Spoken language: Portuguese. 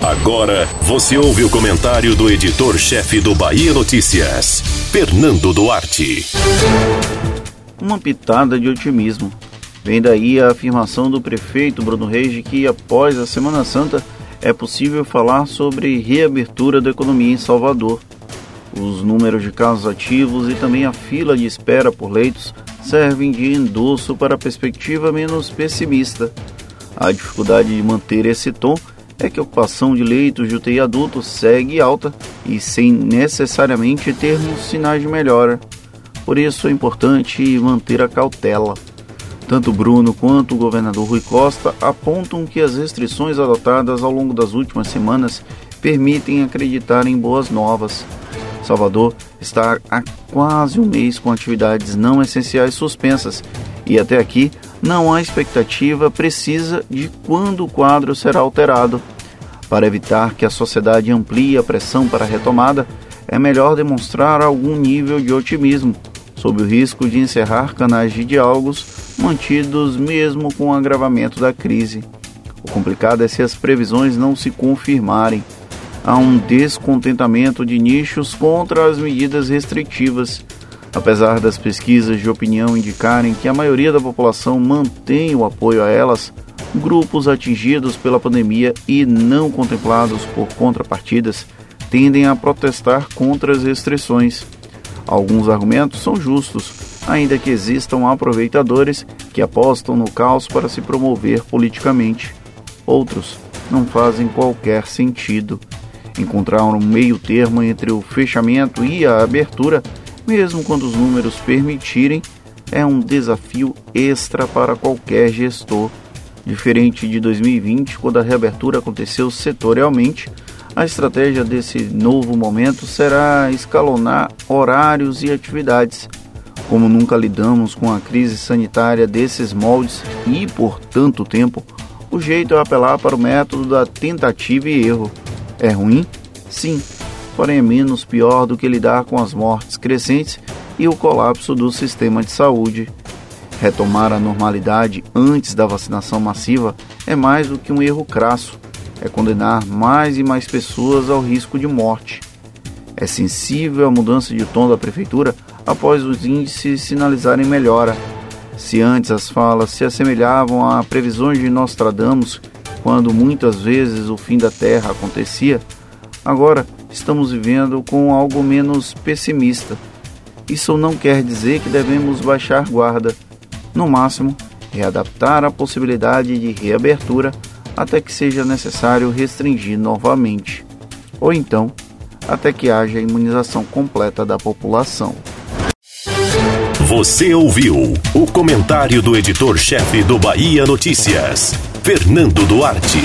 Agora você ouve o comentário do editor-chefe do Bahia Notícias, Fernando Duarte. Uma pitada de otimismo. Vem daí a afirmação do prefeito Bruno Reis de que após a Semana Santa é possível falar sobre reabertura da economia em Salvador. Os números de casos ativos e também a fila de espera por leitos servem de endosso para a perspectiva menos pessimista. A dificuldade de manter esse tom é que a ocupação de leitos de UTI adultos segue alta e sem necessariamente termos sinais de melhora. Por isso é importante manter a cautela. Tanto Bruno quanto o governador Rui Costa apontam que as restrições adotadas ao longo das últimas semanas permitem acreditar em boas novas. Salvador está há quase um mês com atividades não essenciais suspensas e até aqui não há expectativa precisa de quando o quadro será alterado. Para evitar que a sociedade amplie a pressão para a retomada, é melhor demonstrar algum nível de otimismo, sob o risco de encerrar canais de diálogos mantidos mesmo com o agravamento da crise. O complicado é se as previsões não se confirmarem. Há um descontentamento de nichos contra as medidas restritivas Apesar das pesquisas de opinião indicarem que a maioria da população mantém o apoio a elas, grupos atingidos pela pandemia e não contemplados por contrapartidas tendem a protestar contra as restrições. Alguns argumentos são justos, ainda que existam aproveitadores que apostam no caos para se promover politicamente. Outros não fazem qualquer sentido. Encontrar um meio termo entre o fechamento e a abertura mesmo quando os números permitirem, é um desafio extra para qualquer gestor. Diferente de 2020, quando a reabertura aconteceu setorialmente, a estratégia desse novo momento será escalonar horários e atividades. Como nunca lidamos com a crise sanitária desses moldes e por tanto tempo, o jeito é apelar para o método da tentativa e erro. É ruim? Sim, porém é menos pior do que lidar com as mortes crescentes e o colapso do sistema de saúde. Retomar a normalidade antes da vacinação massiva é mais do que um erro crasso, é condenar mais e mais pessoas ao risco de morte. É sensível à mudança de tom da prefeitura após os índices sinalizarem melhora. Se antes as falas se assemelhavam a previsões de Nostradamus, quando muitas vezes o fim da Terra acontecia, agora estamos vivendo com algo menos pessimista. Isso não quer dizer que devemos baixar guarda. No máximo, readaptar a possibilidade de reabertura até que seja necessário restringir novamente. Ou então, até que haja imunização completa da população. Você ouviu o comentário do editor-chefe do Bahia Notícias, Fernando Duarte.